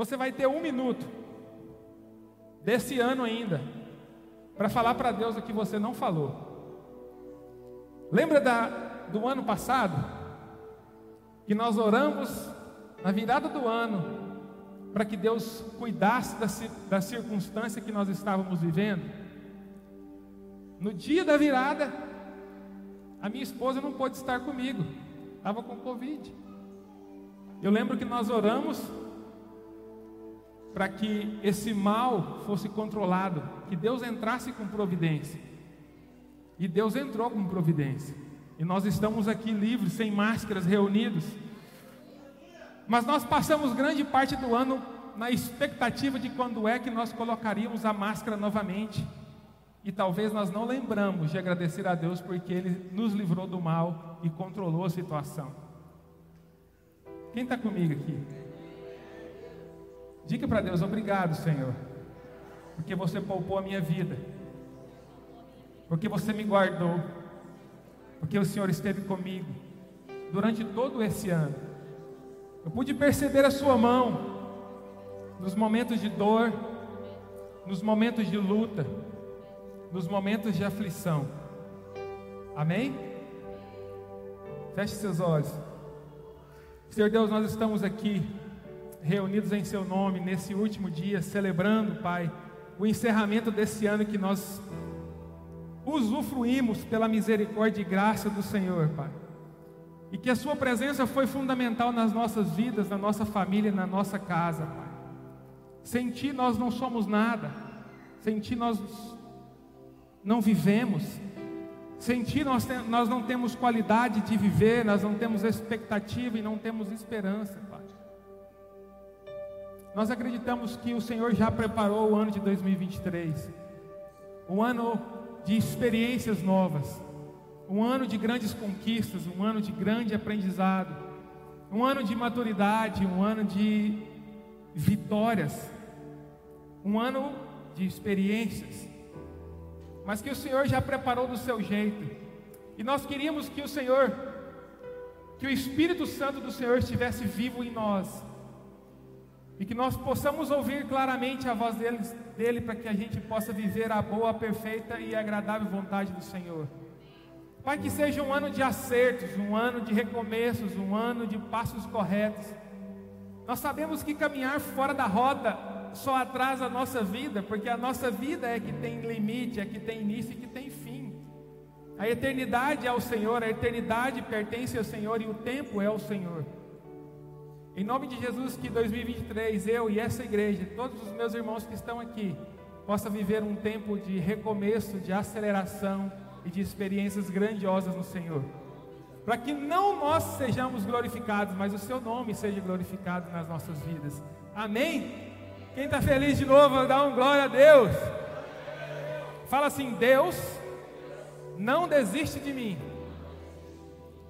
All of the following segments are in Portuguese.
Você vai ter um minuto desse ano ainda para falar para Deus o que você não falou. Lembra da, do ano passado? Que nós oramos na virada do ano para que Deus cuidasse da, da circunstância que nós estávamos vivendo. No dia da virada, a minha esposa não pôde estar comigo, estava com Covid. Eu lembro que nós oramos para que esse mal fosse controlado, que Deus entrasse com providência. E Deus entrou com providência. E nós estamos aqui livres, sem máscaras, reunidos. Mas nós passamos grande parte do ano na expectativa de quando é que nós colocaríamos a máscara novamente. E talvez nós não lembramos de agradecer a Deus porque Ele nos livrou do mal e controlou a situação. Quem está comigo aqui? Diga para Deus: obrigado, Senhor, porque você poupou a minha vida, porque você me guardou, porque o Senhor esteve comigo durante todo esse ano. Eu pude perceber a Sua mão nos momentos de dor, nos momentos de luta, nos momentos de aflição. Amém? Feche seus olhos. Senhor Deus, nós estamos aqui reunidos em Seu nome nesse último dia, celebrando, Pai, o encerramento desse ano que nós usufruímos pela misericórdia e graça do Senhor, Pai. E que a Sua presença foi fundamental nas nossas vidas, na nossa família, na nossa casa, Pai. Sem Ti nós não somos nada, sem Ti nós não vivemos, sem Ti nós, nós não temos qualidade de viver, nós não temos expectativa e não temos esperança. Nós acreditamos que o Senhor já preparou o ano de 2023, um ano de experiências novas, um ano de grandes conquistas, um ano de grande aprendizado, um ano de maturidade, um ano de vitórias, um ano de experiências, mas que o Senhor já preparou do seu jeito, e nós queríamos que o Senhor, que o Espírito Santo do Senhor estivesse vivo em nós, e que nós possamos ouvir claramente a voz dele, dele para que a gente possa viver a boa, perfeita e agradável vontade do Senhor. Pai, que seja um ano de acertos, um ano de recomeços, um ano de passos corretos. Nós sabemos que caminhar fora da roda só atrasa a nossa vida, porque a nossa vida é que tem limite, é que tem início e que tem fim. A eternidade é o Senhor, a eternidade pertence ao Senhor e o tempo é o Senhor. Em nome de Jesus, que 2023 eu e essa igreja, todos os meus irmãos que estão aqui, possa viver um tempo de recomeço, de aceleração e de experiências grandiosas no Senhor. Para que não nós sejamos glorificados, mas o seu nome seja glorificado nas nossas vidas. Amém? Quem está feliz de novo, dá um glória a Deus. Fala assim: Deus não desiste de mim.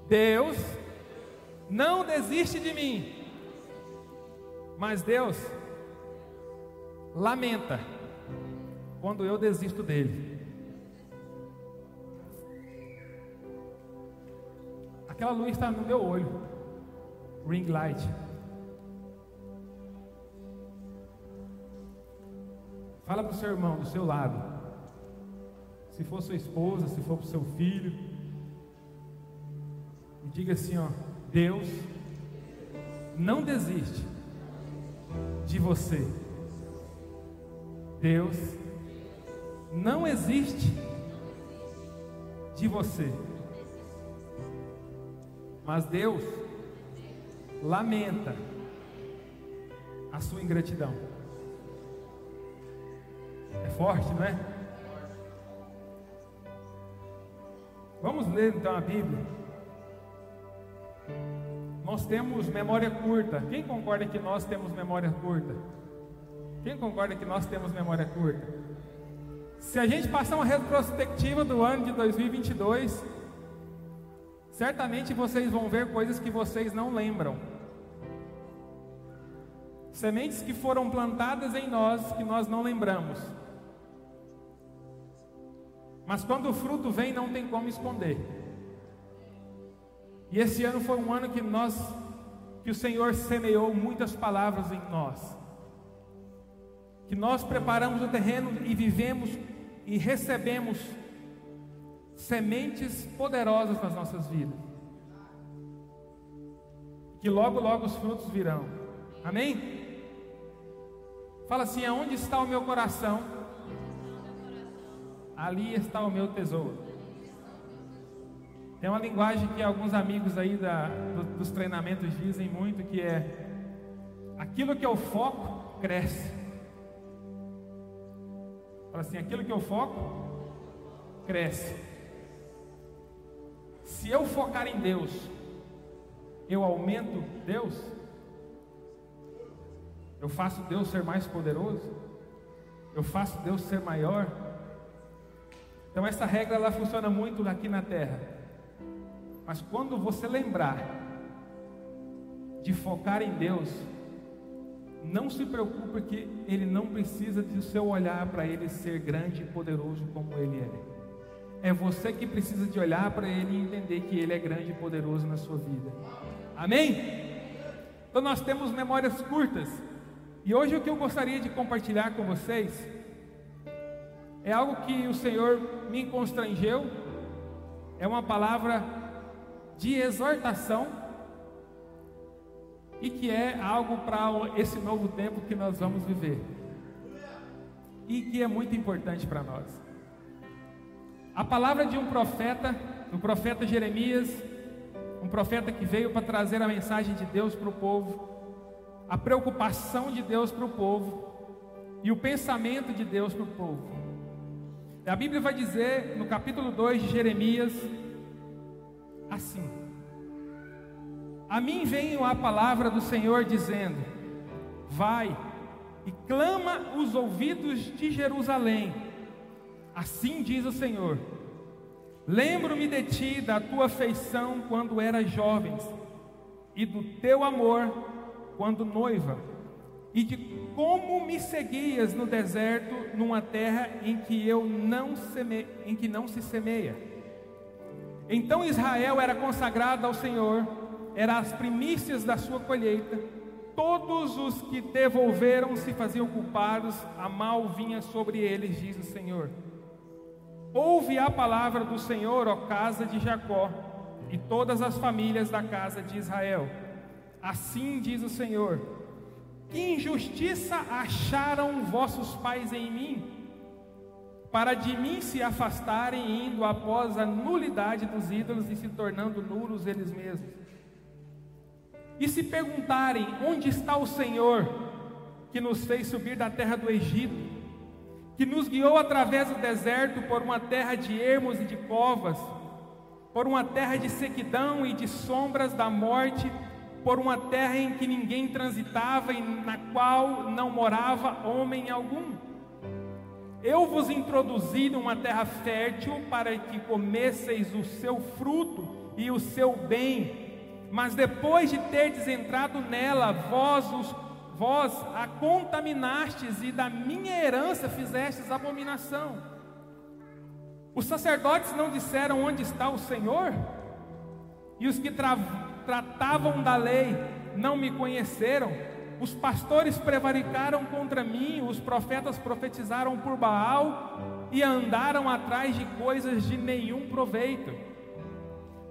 Deus não desiste de mim. Mas Deus lamenta quando eu desisto dele. Aquela luz está no meu olho. Ring light. Fala para o seu irmão do seu lado. Se for sua esposa, se for para o seu filho. E diga assim: ó, Deus não desiste de você. Deus não existe de você. Mas Deus lamenta a sua ingratidão. É forte, não é? Vamos ler então a Bíblia. Nós temos memória curta. Quem concorda que nós temos memória curta? Quem concorda que nós temos memória curta? Se a gente passar uma retrospectiva do ano de 2022, certamente vocês vão ver coisas que vocês não lembram. Sementes que foram plantadas em nós que nós não lembramos. Mas quando o fruto vem, não tem como esconder. E esse ano foi um ano que nós, que o Senhor semeou muitas palavras em nós. que nós preparamos o terreno e vivemos e recebemos sementes poderosas nas nossas vidas. Que logo, logo os frutos virão. Amém? Fala assim: aonde está o meu coração? Ali está o meu tesouro. Tem uma linguagem que alguns amigos aí da, do, dos treinamentos dizem muito que é aquilo que eu foco cresce. Fala assim, aquilo que eu foco cresce. Se eu focar em Deus, eu aumento Deus? Eu faço Deus ser mais poderoso? Eu faço Deus ser maior? Então essa regra ela funciona muito aqui na terra. Mas quando você lembrar de focar em Deus, não se preocupe que ele não precisa do seu olhar para ele ser grande e poderoso como ele é. É você que precisa de olhar para ele e entender que ele é grande e poderoso na sua vida. Amém? Então nós temos memórias curtas. E hoje o que eu gostaria de compartilhar com vocês é algo que o Senhor me constrangeu, é uma palavra de exortação e que é algo para esse novo tempo que nós vamos viver e que é muito importante para nós. A palavra de um profeta, o profeta Jeremias, um profeta que veio para trazer a mensagem de Deus para o povo, a preocupação de Deus para o povo e o pensamento de Deus para o povo. A Bíblia vai dizer no capítulo 2 de Jeremias assim: A mim veio a palavra do Senhor dizendo: Vai e clama os ouvidos de Jerusalém. Assim diz o Senhor: Lembro-me de ti, da tua afeição quando eras jovens, e do teu amor quando noiva, e de como me seguias no deserto, numa terra em que eu não seme... em que não se semeia. Então Israel era consagrado ao Senhor, era as primícias da sua colheita. Todos os que devolveram se faziam culpados, a mal vinha sobre eles, diz o Senhor. Ouve a palavra do Senhor, ó casa de Jacó, e todas as famílias da casa de Israel. Assim diz o Senhor: Que injustiça acharam vossos pais em mim, para de mim se afastarem, indo após a nulidade dos ídolos e se tornando nulos eles mesmos. E se perguntarem: Onde está o Senhor, que nos fez subir da terra do Egito, que nos guiou através do deserto por uma terra de ermos e de covas, por uma terra de sequidão e de sombras da morte, por uma terra em que ninguém transitava e na qual não morava homem algum. Eu vos introduzi numa terra fértil para que comesseis o seu fruto e o seu bem, mas depois de terdes entrado nela, vós, os, vós a contaminastes e da minha herança fizestes abominação. Os sacerdotes não disseram onde está o Senhor? E os que tra tratavam da lei não me conheceram. Os pastores prevaricaram contra mim, os profetas profetizaram por Baal e andaram atrás de coisas de nenhum proveito.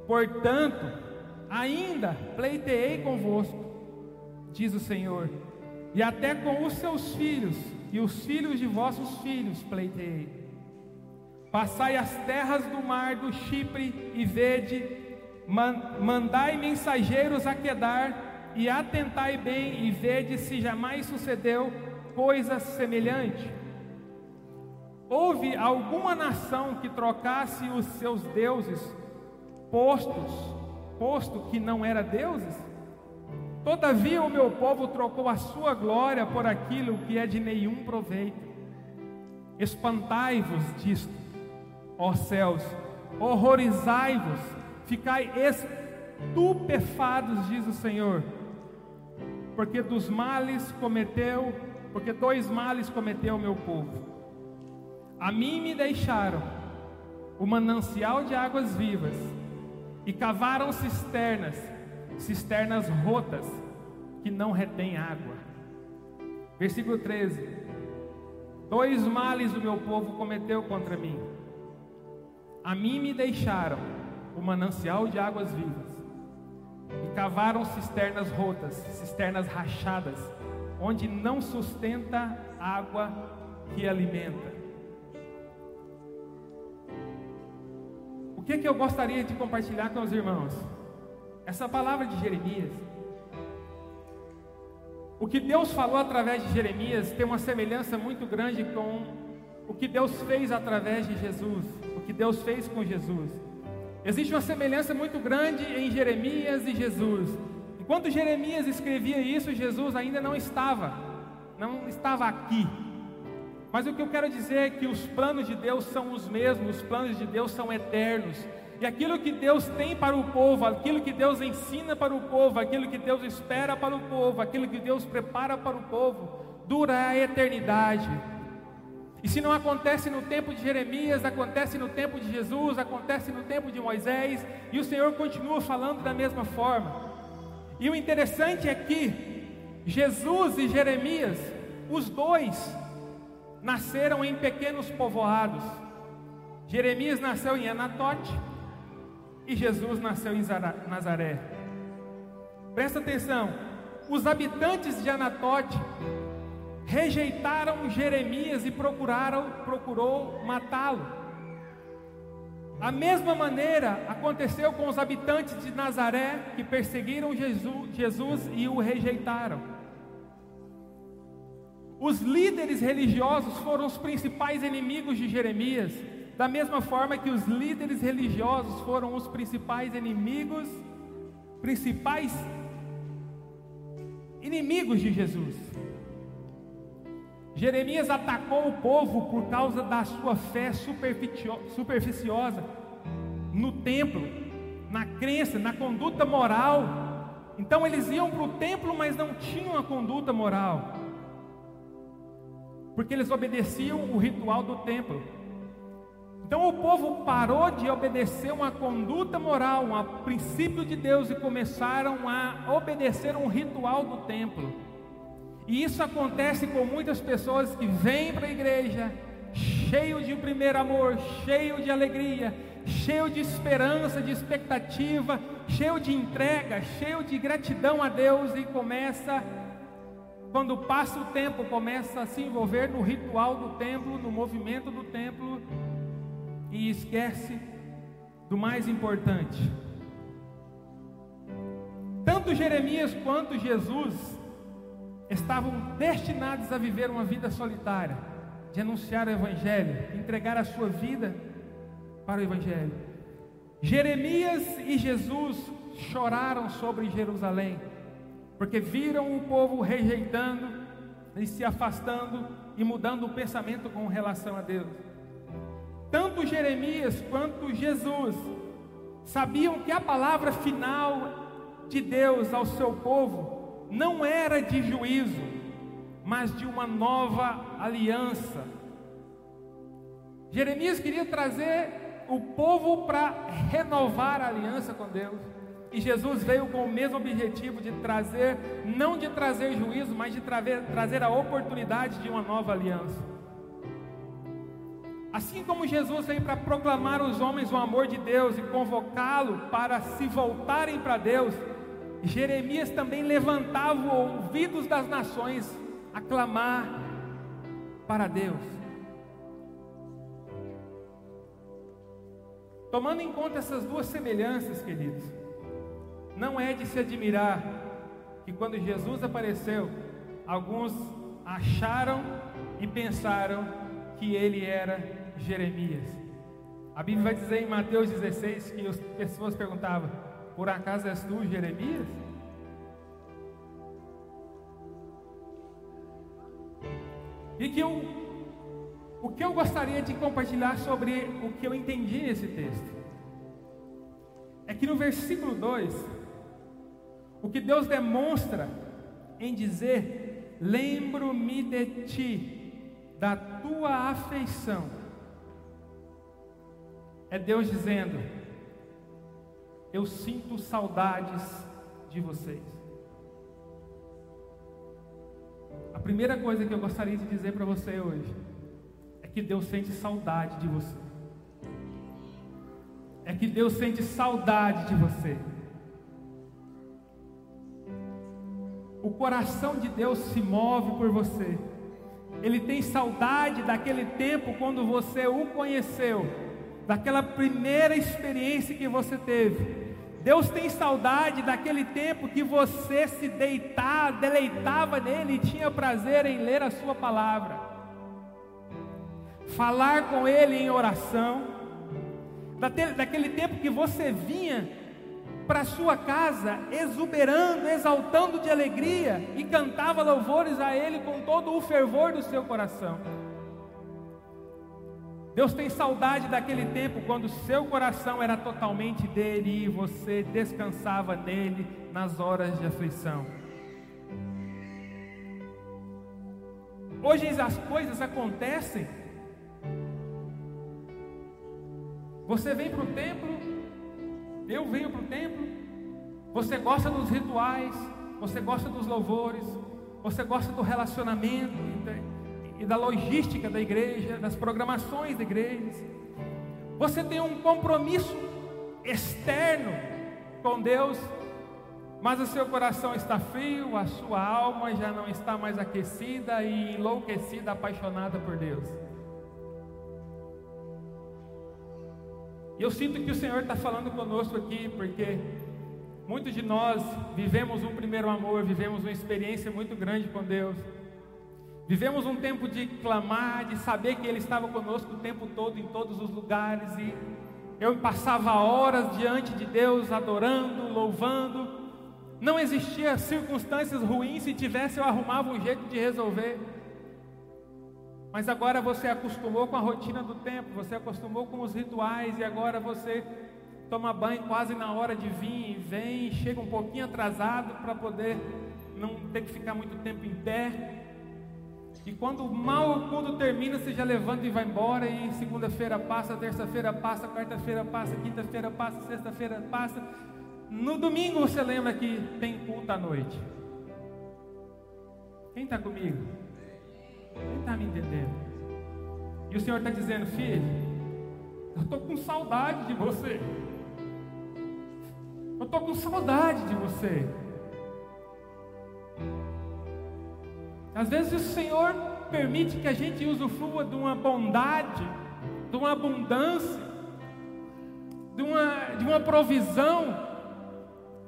Portanto, ainda pleiteei convosco, diz o Senhor, e até com os seus filhos e os filhos de vossos filhos pleiteei. Passai as terras do mar do Chipre e vede mandai mensageiros a Quedar e atentai bem e vede se jamais sucedeu coisa semelhante. Houve alguma nação que trocasse os seus deuses postos, posto que não era deuses? Todavia o meu povo trocou a sua glória por aquilo que é de nenhum proveito. Espantai-vos disto, ó céus, horrorizai-vos Ficai estupefados, diz o Senhor, porque dos males cometeu, porque dois males cometeu o meu povo. A mim me deixaram o manancial de águas vivas e cavaram cisternas, cisternas rotas que não retêm água. Versículo 13. Dois males o meu povo cometeu contra mim. A mim me deixaram o manancial de águas vivas, e cavaram cisternas rotas, cisternas rachadas, onde não sustenta água que alimenta. O que, que eu gostaria de compartilhar com os irmãos? Essa palavra de Jeremias. O que Deus falou através de Jeremias tem uma semelhança muito grande com o que Deus fez através de Jesus, o que Deus fez com Jesus. Existe uma semelhança muito grande em Jeremias e Jesus. Enquanto Jeremias escrevia isso, Jesus ainda não estava, não estava aqui. Mas o que eu quero dizer é que os planos de Deus são os mesmos, os planos de Deus são eternos. E aquilo que Deus tem para o povo, aquilo que Deus ensina para o povo, aquilo que Deus espera para o povo, aquilo que Deus prepara para o povo, dura a eternidade. E se não acontece no tempo de Jeremias, acontece no tempo de Jesus, acontece no tempo de Moisés, e o Senhor continua falando da mesma forma. E o interessante é que Jesus e Jeremias, os dois, nasceram em pequenos povoados. Jeremias nasceu em Anatote e Jesus nasceu em Nazaré. Presta atenção, os habitantes de Anatote rejeitaram Jeremias e procuraram, procurou matá-lo. A mesma maneira aconteceu com os habitantes de Nazaré que perseguiram Jesus, Jesus e o rejeitaram. Os líderes religiosos foram os principais inimigos de Jeremias, da mesma forma que os líderes religiosos foram os principais inimigos, principais inimigos de Jesus. Jeremias atacou o povo por causa da sua fé superficiosa no templo, na crença, na conduta moral. Então eles iam para o templo, mas não tinham a conduta moral, porque eles obedeciam o ritual do templo. Então o povo parou de obedecer uma conduta moral, um princípio de Deus e começaram a obedecer um ritual do templo. E isso acontece com muitas pessoas que vêm para a igreja cheio de primeiro amor, cheio de alegria, cheio de esperança, de expectativa, cheio de entrega, cheio de gratidão a Deus e começa quando passa o tempo, começa a se envolver no ritual do templo, no movimento do templo e esquece do mais importante. Tanto Jeremias quanto Jesus estavam destinados a viver uma vida solitária, de anunciar o Evangelho, entregar a sua vida para o Evangelho. Jeremias e Jesus choraram sobre Jerusalém, porque viram o povo rejeitando e se afastando e mudando o pensamento com relação a Deus. Tanto Jeremias quanto Jesus sabiam que a palavra final de Deus ao seu povo não era de juízo, mas de uma nova aliança. Jeremias queria trazer o povo para renovar a aliança com Deus. E Jesus veio com o mesmo objetivo de trazer, não de trazer juízo, mas de trazer, trazer a oportunidade de uma nova aliança. Assim como Jesus veio para proclamar aos homens o amor de Deus e convocá-lo para se voltarem para Deus, Jeremias também levantava ouvidos das nações a clamar para Deus. Tomando em conta essas duas semelhanças, queridos, não é de se admirar que quando Jesus apareceu, alguns acharam e pensaram que ele era Jeremias. A Bíblia vai dizer em Mateus 16 que as pessoas perguntavam: por acaso és tu, Jeremias? E que eu, o que eu gostaria de compartilhar sobre o que eu entendi nesse texto é que no versículo 2, o que Deus demonstra em dizer: Lembro-me de ti, da tua afeição, é Deus dizendo: eu sinto saudades de vocês. A primeira coisa que eu gostaria de dizer para você hoje que Deus sente saudade de você. É que Deus sente saudade de você. O coração de Deus se move por você. Ele tem saudade daquele tempo quando você o conheceu, daquela primeira experiência que você teve. Deus tem saudade daquele tempo que você se deitava, deleitava nele e tinha prazer em ler a sua palavra. Falar com ele em oração. Daquele tempo que você vinha para sua casa, exuberando, exaltando de alegria e cantava louvores a Ele com todo o fervor do seu coração. Deus tem saudade daquele tempo quando seu coração era totalmente dele e você descansava nele nas horas de aflição. Hoje as coisas acontecem. Você vem para o templo, eu venho para o templo, você gosta dos rituais, você gosta dos louvores, você gosta do relacionamento da, logística da igreja, das programações da igreja. Você tem um compromisso externo com Deus, mas o seu coração está frio, a sua alma já não está mais aquecida e enlouquecida, apaixonada por Deus. E eu sinto que o Senhor está falando conosco aqui, porque muitos de nós vivemos um primeiro amor, vivemos uma experiência muito grande com Deus. Vivemos um tempo de clamar, de saber que Ele estava conosco o tempo todo, em todos os lugares, e eu passava horas diante de Deus, adorando, louvando. Não existia circunstâncias ruins, se tivesse, eu arrumava um jeito de resolver. Mas agora você acostumou com a rotina do tempo, você acostumou com os rituais e agora você toma banho quase na hora de vir, vem, chega um pouquinho atrasado para poder não ter que ficar muito tempo em pé. E quando mal o culto termina, você já levanta e vai embora. E segunda-feira passa, terça-feira passa, quarta-feira passa, quinta-feira passa, sexta-feira passa. No domingo você lembra que tem culto à noite. Quem está comigo? Quem está me entendendo? E o Senhor está dizendo, filho, eu estou com saudade de você. Eu estou com saudade de você. Às vezes o Senhor permite que a gente usufrua de uma bondade, de uma abundância, de uma, de uma provisão,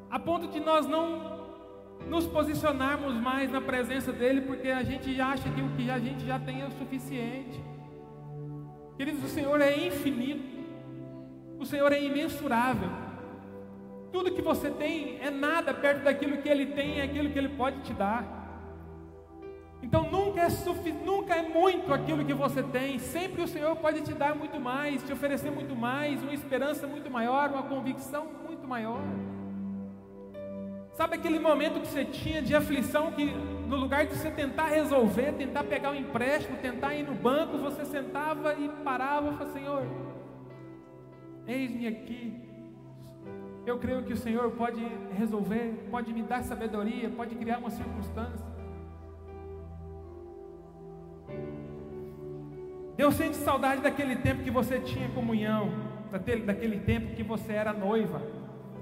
a ponto de nós não nos posicionarmos mais na presença dEle, porque a gente acha que o que a gente já tem é o suficiente. Queridos, o Senhor é infinito, o Senhor é imensurável. Tudo que você tem é nada perto daquilo que Ele tem e aquilo que Ele pode te dar. Então nunca é, nunca é muito aquilo que você tem, sempre o Senhor pode te dar muito mais, te oferecer muito mais, uma esperança muito maior, uma convicção muito maior. Sabe aquele momento que você tinha de aflição que no lugar de você tentar resolver, tentar pegar um empréstimo, tentar ir no banco, você sentava e parava e falava, Senhor, eis-me aqui. Eu creio que o Senhor pode resolver, pode me dar sabedoria, pode criar uma circunstância. Deus sente saudade daquele tempo que você tinha comunhão, daquele, daquele tempo que você era noiva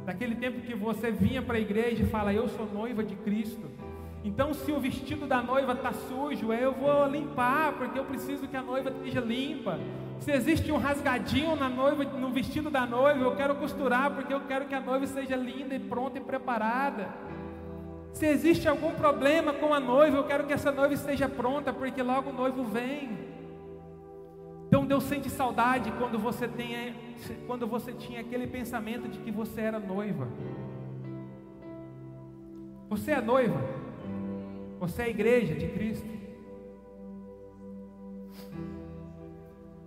daquele tempo que você vinha para a igreja e fala, eu sou noiva de Cristo. Então, se o vestido da noiva está sujo, eu vou limpar, porque eu preciso que a noiva esteja limpa. Se existe um rasgadinho na noiva, no vestido da noiva, eu quero costurar, porque eu quero que a noiva seja linda e pronta e preparada. Se existe algum problema com a noiva, eu quero que essa noiva esteja pronta, porque logo o noivo vem. Então Deus sente saudade quando você, tem, quando você tinha aquele pensamento de que você era noiva. Você é noiva. Você é a igreja de Cristo.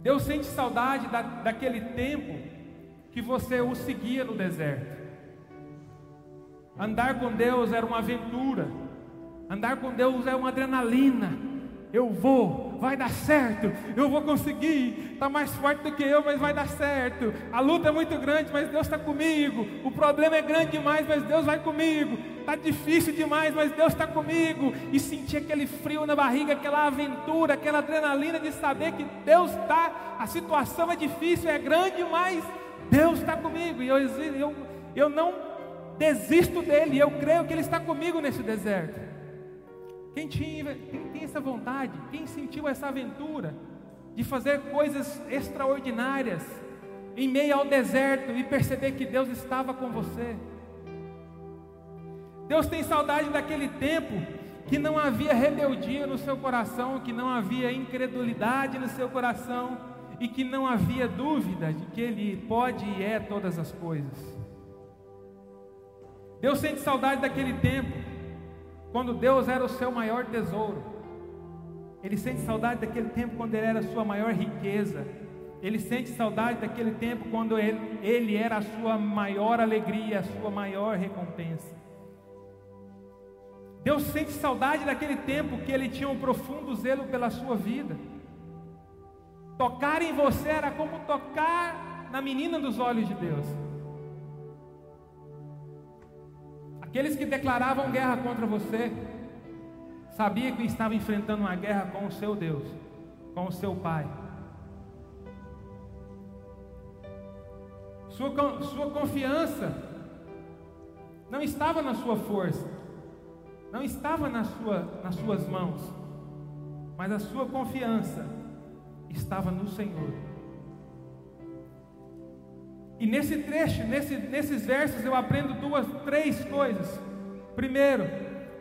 Deus sente saudade da, daquele tempo que você o seguia no deserto. Andar com Deus era uma aventura. Andar com Deus é uma adrenalina eu vou, vai dar certo, eu vou conseguir, está mais forte do que eu, mas vai dar certo. A luta é muito grande, mas Deus está comigo. O problema é grande demais, mas Deus vai comigo. está difícil demais, mas Deus está comigo. E sentir aquele frio na barriga, aquela aventura, aquela adrenalina de saber que Deus está, a situação é difícil, é grande, mas Deus está comigo. E eu, eu, eu não desisto dele, eu creio que Ele está comigo nesse deserto. Quem tinha, quem tem essa vontade, quem sentiu essa aventura de fazer coisas extraordinárias em meio ao deserto e perceber que Deus estava com você. Deus tem saudade daquele tempo que não havia rebeldia no seu coração, que não havia incredulidade no seu coração e que não havia dúvida de que Ele pode e é todas as coisas. Deus sente saudade daquele tempo, quando Deus era o seu maior tesouro. Ele sente saudade daquele tempo quando Ele era a sua maior riqueza. Ele sente saudade daquele tempo quando Ele, ele era a sua maior alegria, a sua maior recompensa. Deus sente saudade daquele tempo que ele tinha um profundo zelo pela sua vida. Tocar em você era como tocar na menina dos olhos de Deus. Aqueles que declaravam guerra contra você, sabia que estava enfrentando uma guerra com o seu Deus, com o seu Pai. Sua, sua confiança não estava na sua força, não estava na sua, nas suas mãos, mas a sua confiança estava no Senhor. E nesse trecho, nesse, nesses versos, eu aprendo duas, três coisas. Primeiro,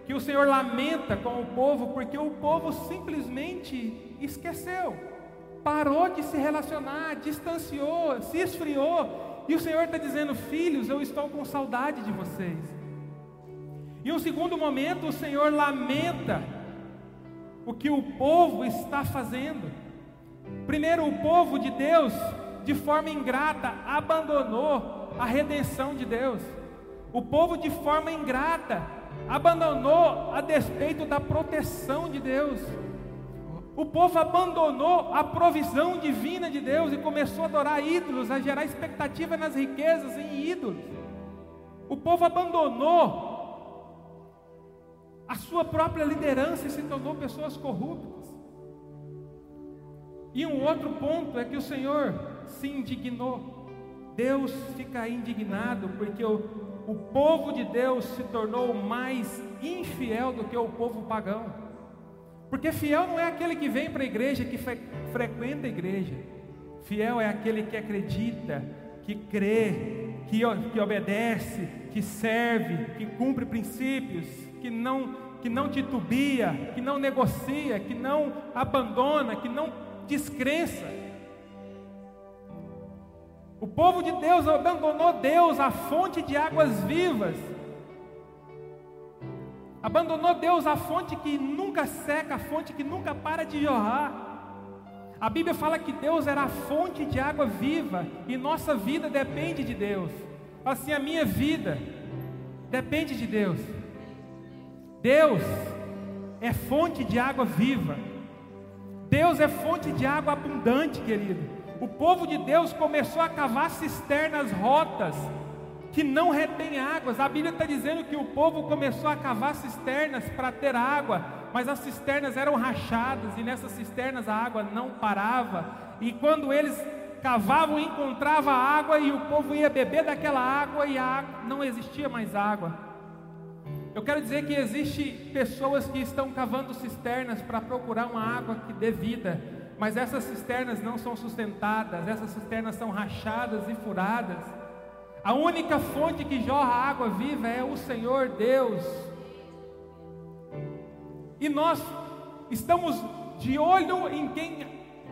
que o Senhor lamenta com o povo, porque o povo simplesmente esqueceu, parou de se relacionar, distanciou, se esfriou. E o Senhor está dizendo: Filhos, eu estou com saudade de vocês. E um segundo momento, o Senhor lamenta o que o povo está fazendo. Primeiro, o povo de Deus, de forma ingrata, abandonou a redenção de Deus. O povo, de forma ingrata, abandonou a despeito da proteção de Deus. O povo abandonou a provisão divina de Deus e começou a adorar ídolos, a gerar expectativa nas riquezas em ídolos. O povo abandonou a sua própria liderança se tornou pessoas corruptas. E um outro ponto é que o Senhor se indignou. Deus fica indignado porque o, o povo de Deus se tornou mais infiel do que o povo pagão. Porque fiel não é aquele que vem para a igreja, que fre, frequenta a igreja. Fiel é aquele que acredita, que crê, que, que obedece, que serve, que cumpre princípios, que não, que não titubia, que não negocia, que não abandona, que não descrença. O povo de Deus abandonou Deus, a fonte de águas vivas. Abandonou Deus, a fonte que nunca seca, a fonte que nunca para de jorrar. A Bíblia fala que Deus era a fonte de água viva e nossa vida depende de Deus. Assim, a minha vida depende de Deus. Deus é fonte de água viva. Deus é fonte de água abundante, querido. O povo de Deus começou a cavar cisternas rotas que não retém águas. A Bíblia está dizendo que o povo começou a cavar cisternas para ter água, mas as cisternas eram rachadas e nessas cisternas a água não parava. E quando eles cavavam, encontrava água e o povo ia beber daquela água e água, não existia mais água. Eu quero dizer que existe pessoas que estão cavando cisternas para procurar uma água que dê vida, mas essas cisternas não são sustentadas, essas cisternas são rachadas e furadas. A única fonte que jorra água viva é o Senhor Deus. E nós estamos de olho em quem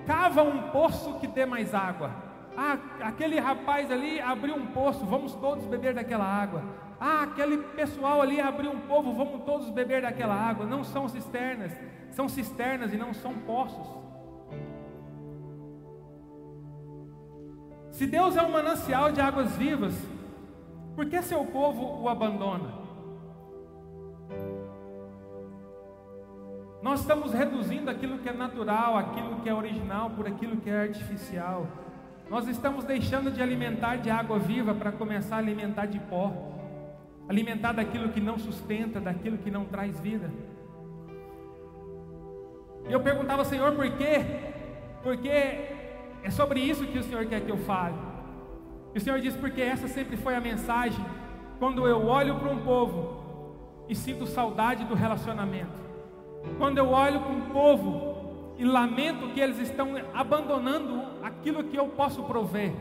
cava um poço que dê mais água. Ah, aquele rapaz ali abriu um poço, vamos todos beber daquela água. Ah, aquele pessoal ali abriu um povo, vamos todos beber daquela água. Não são cisternas, são cisternas e não são poços. Se Deus é um manancial de águas vivas, por que seu povo o abandona? Nós estamos reduzindo aquilo que é natural, aquilo que é original, por aquilo que é artificial. Nós estamos deixando de alimentar de água viva para começar a alimentar de pó. alimentar daquilo que não sustenta, daquilo que não traz vida. E eu perguntava, Senhor, por quê? Porque é sobre isso que o Senhor quer que eu fale. E o Senhor diz, porque essa sempre foi a mensagem. Quando eu olho para um povo e sinto saudade do relacionamento. Quando eu olho para um povo e lamento que eles estão abandonando aquilo que eu posso prover.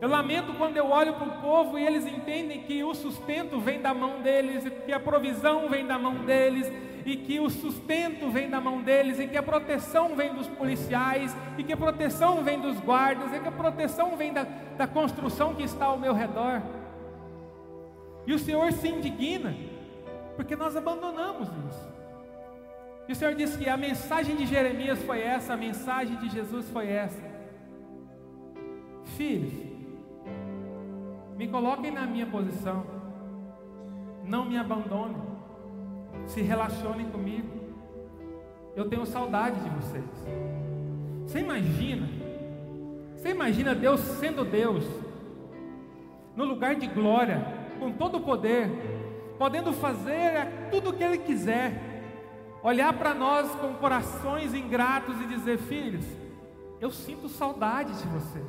Eu lamento quando eu olho para o povo e eles entendem que o sustento vem da mão deles, que a provisão vem da mão deles, e que o sustento vem da mão deles, e que a proteção vem dos policiais, e que a proteção vem dos guardas, e que a proteção vem da, da construção que está ao meu redor. E o Senhor se indigna, porque nós abandonamos isso. E o Senhor disse que a mensagem de Jeremias foi essa, a mensagem de Jesus foi essa. Filhos, me coloquem na minha posição. Não me abandonem. Se relacionem comigo. Eu tenho saudade de vocês. Você imagina? Você imagina Deus sendo Deus, no lugar de glória, com todo o poder, podendo fazer tudo o que Ele quiser, olhar para nós com corações ingratos e dizer: Filhos, eu sinto saudade de vocês.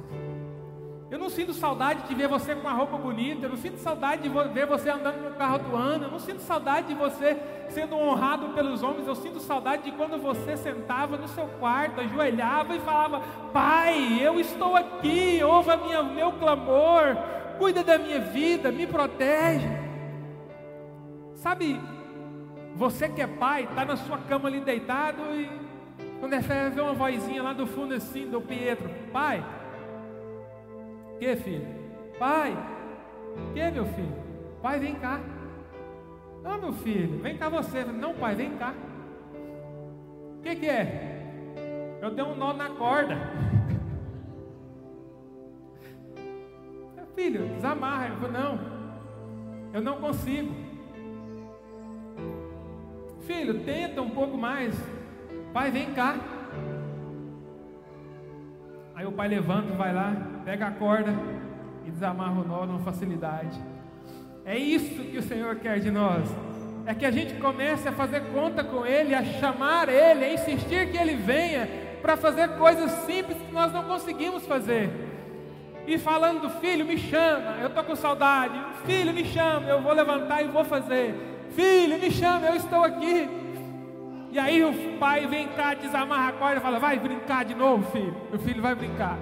Eu não sinto saudade de ver você com uma roupa bonita, eu não sinto saudade de ver você andando no carro do ano, eu não sinto saudade de você sendo honrado pelos homens, eu sinto saudade de quando você sentava no seu quarto, ajoelhava e falava: Pai, eu estou aqui, ouva minha, meu clamor, cuida da minha vida, me protege. Sabe, você que é pai, está na sua cama ali deitado e quando é fé, vê uma vozinha lá do fundo assim, do Pietro: Pai que, filho? Pai. Que, meu filho? Pai, vem cá. Não, meu filho, vem cá você. Não, pai, vem cá. O que, que é? Eu dei um nó na corda. filho, desamarra. Ele falou, não, eu não consigo. Filho, tenta um pouco mais. Pai, vem cá. Aí o pai levanta, vai lá, pega a corda e desamarra o nó numa facilidade. É isso que o Senhor quer de nós. É que a gente comece a fazer conta com Ele, a chamar Ele, a insistir que Ele venha para fazer coisas simples que nós não conseguimos fazer. E falando, filho, me chama, eu estou com saudade. Filho, me chama, eu vou levantar e vou fazer. Filho, me chama, eu estou aqui. E aí o pai vem cá, desamarra a corda e fala: Vai brincar de novo, filho. O filho vai brincar.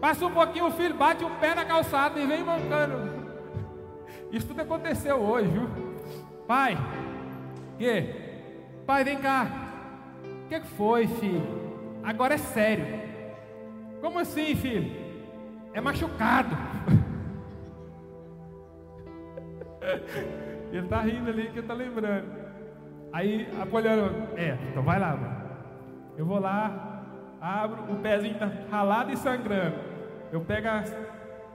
Passa um pouquinho, o filho bate o pé na calçada e vem mancando. Isso tudo aconteceu hoje, viu? Pai, que? Pai, vem cá. O que foi, filho? Agora é sério. Como assim, filho? É machucado. Ele está rindo ali que está lembrando. Aí a Poliana, é, então vai lá, mano. Eu vou lá, abro, o pezinho tá ralado e sangrando. Eu pego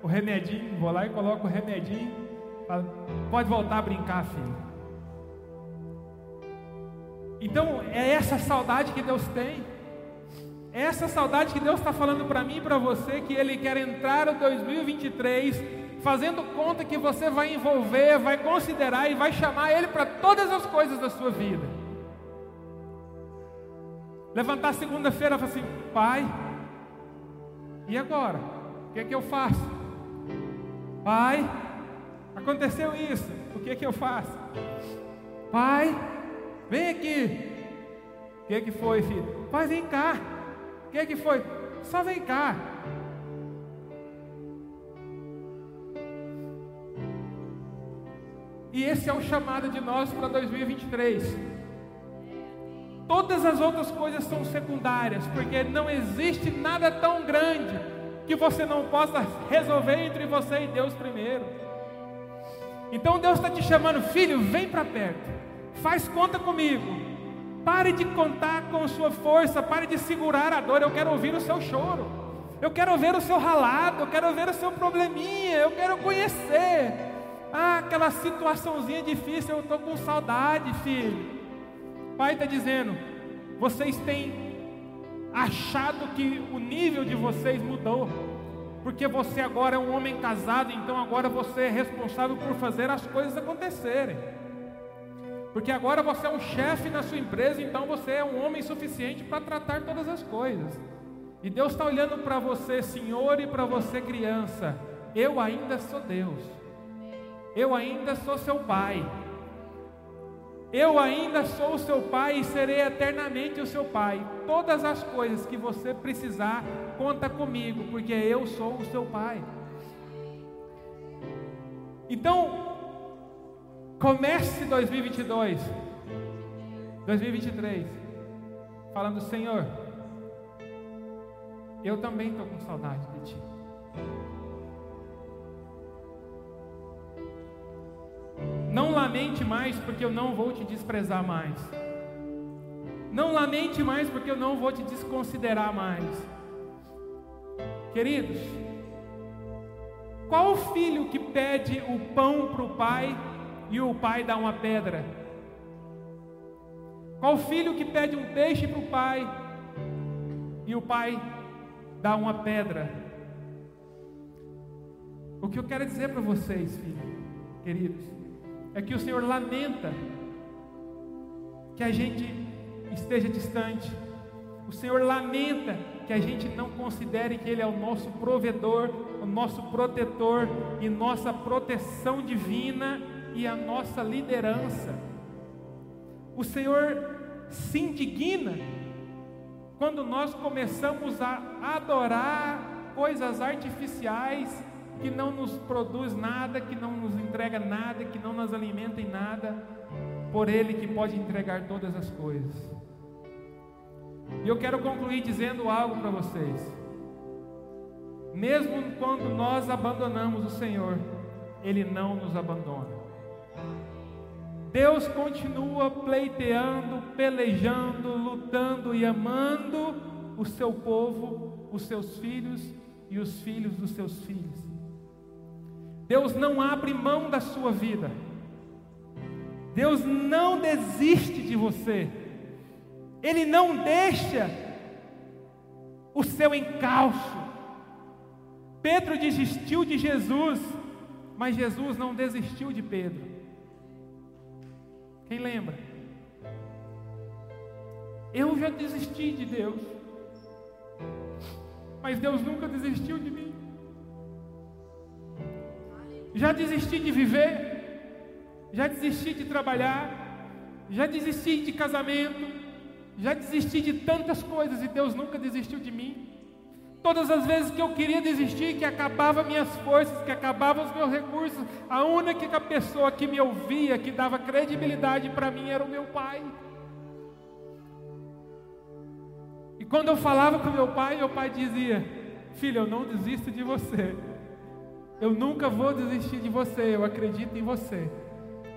o remedinho, vou lá e coloco o remedinho. Falo, pode voltar a brincar, filho. Então é essa saudade que Deus tem. É essa saudade que Deus está falando para mim e para você, que Ele quer entrar no 2023 fazendo conta que você vai envolver, vai considerar e vai chamar Ele para todas as coisas da sua vida. Levantar segunda-feira e falar assim: Pai, e agora? Que é que eu faço? Pai, aconteceu isso, o que é que eu faço? Pai, vem aqui. O que é que foi, filho? Pai, vem cá. O que é que foi? Só vem cá. E esse é o chamado de nós para 2023. Todas as outras coisas são secundárias, porque não existe nada tão grande que você não possa resolver entre você e Deus primeiro. Então Deus está te chamando, filho, vem para perto, faz conta comigo. Pare de contar com sua força, pare de segurar a dor. Eu quero ouvir o seu choro, eu quero ver o seu ralado, eu quero ver o seu probleminha, eu quero conhecer. Ah, aquela situaçãozinha difícil, eu estou com saudade, filho. Pai está dizendo: vocês têm achado que o nível de vocês mudou. porque você agora é um homem casado, então agora você é responsável por fazer as coisas acontecerem. Porque agora você é um chefe na sua empresa, então você é um homem suficiente para tratar todas as coisas. E Deus está olhando para você, senhor, e para você, criança. Eu ainda sou Deus. Eu ainda sou seu pai. Eu ainda sou o seu pai e serei eternamente o seu pai. Todas as coisas que você precisar, conta comigo, porque eu sou o seu pai. Então, comece 2022, 2023, falando: Senhor, eu também estou com saudade de Ti. Não lamente mais, porque eu não vou te desprezar mais. Não lamente mais, porque eu não vou te desconsiderar mais. Queridos, qual o filho que pede o pão para o pai e o pai dá uma pedra? Qual filho que pede um peixe para o pai e o pai dá uma pedra? O que eu quero dizer para vocês, filhos, queridos, é que o Senhor lamenta que a gente esteja distante. O Senhor lamenta que a gente não considere que Ele é o nosso provedor, o nosso protetor e nossa proteção divina e a nossa liderança. O Senhor se indigna quando nós começamos a adorar coisas artificiais que não nos produz nada, que não nos entrega nada, que não nos alimenta em nada, por Ele que pode entregar todas as coisas. E eu quero concluir dizendo algo para vocês. Mesmo quando nós abandonamos o Senhor, Ele não nos abandona. Deus continua pleiteando, pelejando, lutando e amando o seu povo, os seus filhos e os filhos dos seus filhos. Deus não abre mão da sua vida. Deus não desiste de você. Ele não deixa o seu encalço. Pedro desistiu de Jesus, mas Jesus não desistiu de Pedro. Quem lembra? Eu já desisti de Deus, mas Deus nunca desistiu de mim. Já desisti de viver, já desisti de trabalhar, já desisti de casamento, já desisti de tantas coisas e Deus nunca desistiu de mim. Todas as vezes que eu queria desistir, que acabava minhas forças, que acabavam os meus recursos, a única pessoa que me ouvia, que dava credibilidade para mim era o meu pai. E quando eu falava com meu pai, meu pai dizia: Filho, eu não desisto de você. Eu nunca vou desistir de você, eu acredito em você.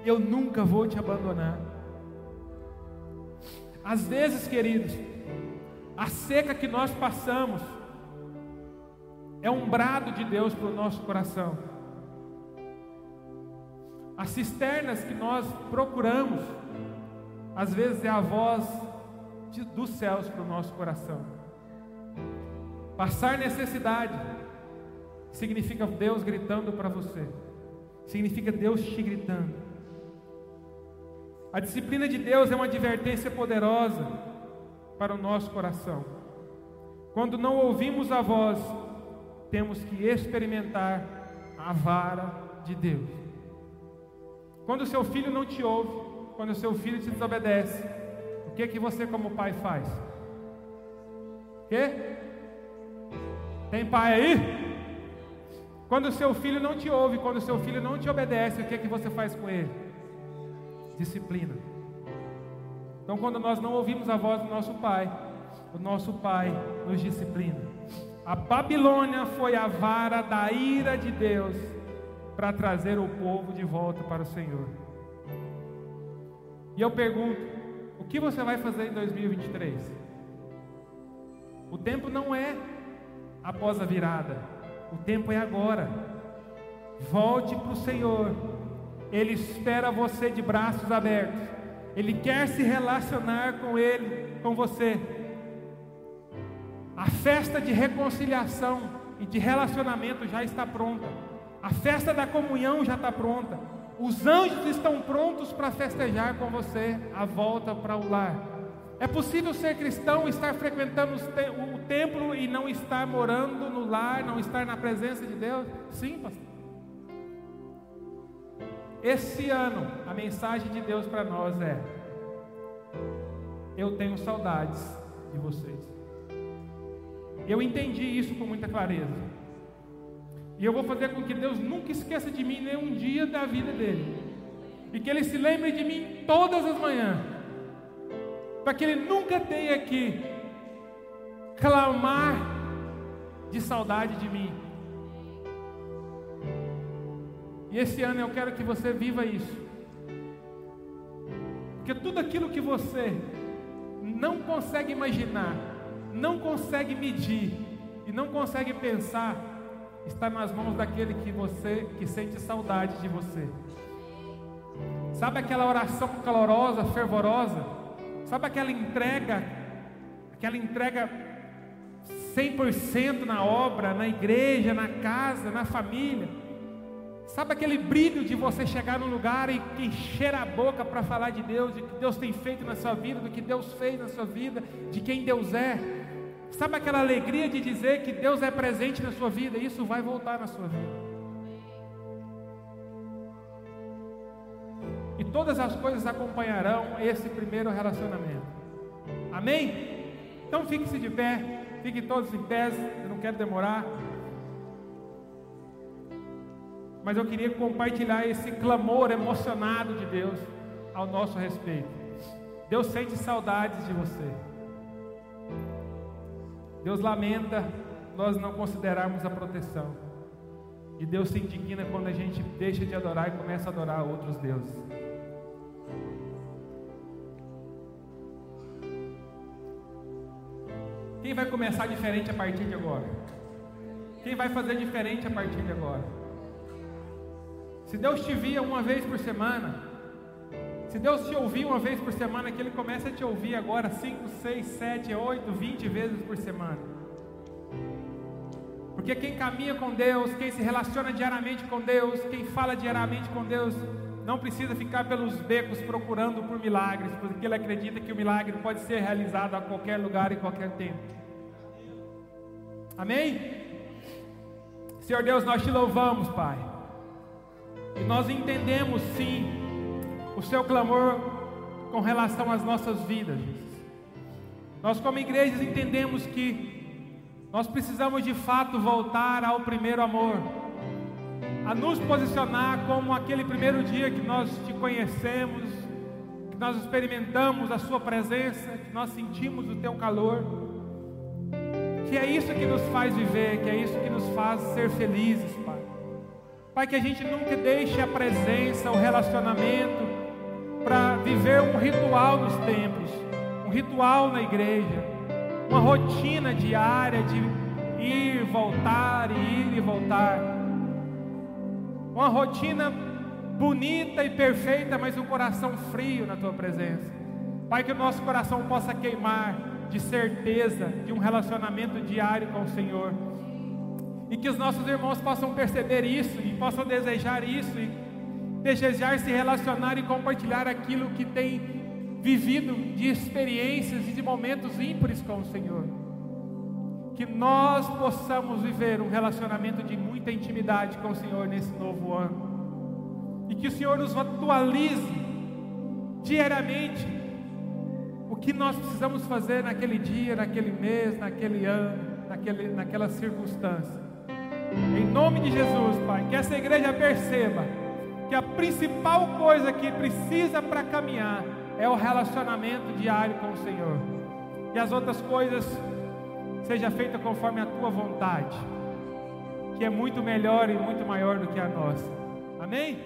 Eu nunca vou te abandonar. Às vezes, queridos, a seca que nós passamos é um brado de Deus para o nosso coração. As cisternas que nós procuramos, às vezes é a voz de, dos céus para o nosso coração. Passar necessidade significa Deus gritando para você, significa Deus te gritando. A disciplina de Deus é uma advertência poderosa para o nosso coração. Quando não ouvimos a voz, temos que experimentar a vara de Deus. Quando o seu filho não te ouve, quando o seu filho te desobedece, o que que você como pai faz? Quê? Tem pai aí? Quando o seu filho não te ouve, quando o seu filho não te obedece, o que é que você faz com ele? Disciplina. Então, quando nós não ouvimos a voz do nosso pai, o nosso pai nos disciplina. A Babilônia foi a vara da ira de Deus para trazer o povo de volta para o Senhor. E eu pergunto: o que você vai fazer em 2023? O tempo não é após a virada. O tempo é agora. Volte para o Senhor. Ele espera você de braços abertos. Ele quer se relacionar com Ele, com você. A festa de reconciliação e de relacionamento já está pronta. A festa da comunhão já está pronta. Os anjos estão prontos para festejar com você a volta para o lar. É possível ser cristão, estar frequentando o templo e não estar morando no lar, não estar na presença de Deus? Sim, pastor. Esse ano, a mensagem de Deus para nós é: Eu tenho saudades de vocês. Eu entendi isso com muita clareza. E eu vou fazer com que Deus nunca esqueça de mim nenhum dia da vida dele. E que ele se lembre de mim todas as manhãs. Para que ele nunca tenha que clamar de saudade de mim. E esse ano eu quero que você viva isso. Porque tudo aquilo que você não consegue imaginar, não consegue medir e não consegue pensar, está nas mãos daquele que você que sente saudade de você. Sabe aquela oração calorosa, fervorosa? Sabe aquela entrega, aquela entrega 100% na obra, na igreja, na casa, na família? Sabe aquele brilho de você chegar num lugar e encher a boca para falar de Deus, de que Deus tem feito na sua vida, do que Deus fez na sua vida, de quem Deus é? Sabe aquela alegria de dizer que Deus é presente na sua vida? Isso vai voltar na sua vida. E todas as coisas acompanharão esse primeiro relacionamento. Amém? Então fique-se de pé, fiquem todos em pé, eu não quero demorar mas eu queria compartilhar esse clamor emocionado de Deus ao nosso respeito. Deus sente saudades de você. Deus lamenta nós não considerarmos a proteção. E Deus se indigna quando a gente deixa de adorar e começa a adorar outros deuses. Quem vai começar diferente a partir de agora? Quem vai fazer diferente a partir de agora? Se Deus te via uma vez por semana, se Deus te ouvir uma vez por semana, que Ele começa a te ouvir agora 5, 6, 7, 8, 20 vezes por semana. Porque quem caminha com Deus, quem se relaciona diariamente com Deus, quem fala diariamente com Deus, não precisa ficar pelos becos procurando por milagres, porque ele acredita que o milagre pode ser realizado a qualquer lugar e qualquer tempo. Amém? Senhor Deus, nós te louvamos, Pai. E nós entendemos sim o seu clamor com relação às nossas vidas. Nós, como igrejas, entendemos que nós precisamos de fato voltar ao primeiro amor, a nos posicionar como aquele primeiro dia que nós te conhecemos, que nós experimentamos a Sua presença, que nós sentimos o Teu calor, que é isso que nos faz viver, que é isso que nos faz ser felizes. Pai, que a gente nunca deixe a presença, o relacionamento, para viver um ritual nos templos, um ritual na igreja, uma rotina diária de ir, voltar, ir e voltar. Uma rotina bonita e perfeita, mas um coração frio na tua presença. Pai, que o nosso coração possa queimar de certeza de um relacionamento diário com o Senhor e que os nossos irmãos possam perceber isso e possam desejar isso e desejar se relacionar e compartilhar aquilo que tem vivido de experiências e de momentos ímpares com o Senhor. Que nós possamos viver um relacionamento de muita intimidade com o Senhor nesse novo ano. E que o Senhor nos atualize diariamente o que nós precisamos fazer naquele dia, naquele mês, naquele ano, naquele, naquela circunstância. Em nome de Jesus, Pai, que essa igreja perceba que a principal coisa que precisa para caminhar é o relacionamento diário com o Senhor. E as outras coisas seja feita conforme a tua vontade, que é muito melhor e muito maior do que a nossa. Amém?